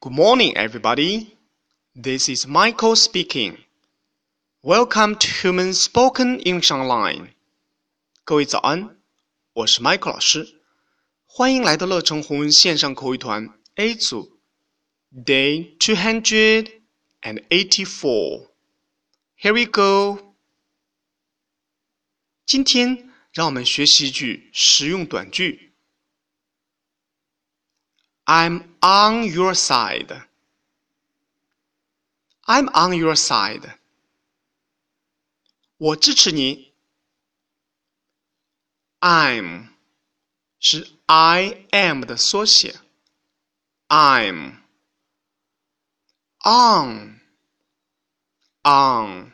Good morning, everybody. This is Michael speaking. Welcome to Human Spoken English Online. 各位早安，我是 Michael 老师，欢迎来到乐成红线上口语团 A 组，Day two hundred and eighty-four. Here we go. 今天让我们学习一句实用短句。 I'm on your side. I'm on your side. 我支持你。I'm 是 I am 的缩写。I'm on on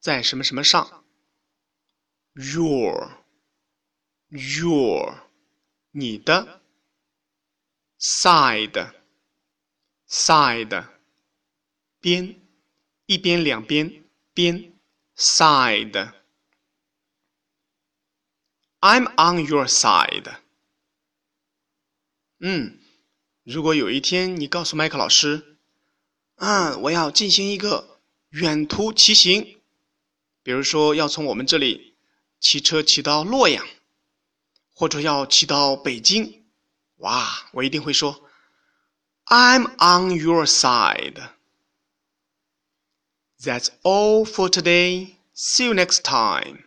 在什么什么上？Your your 你的。 Side side 边一边两边边 side I'm on your side 嗯，如果有一天你告诉麦克老师，嗯，我要进行一个远途骑行，比如说要从我们这里骑车骑到洛阳，或者要骑到北京。哇，我一定会说，I'm on your side. That's all for today. See you next time.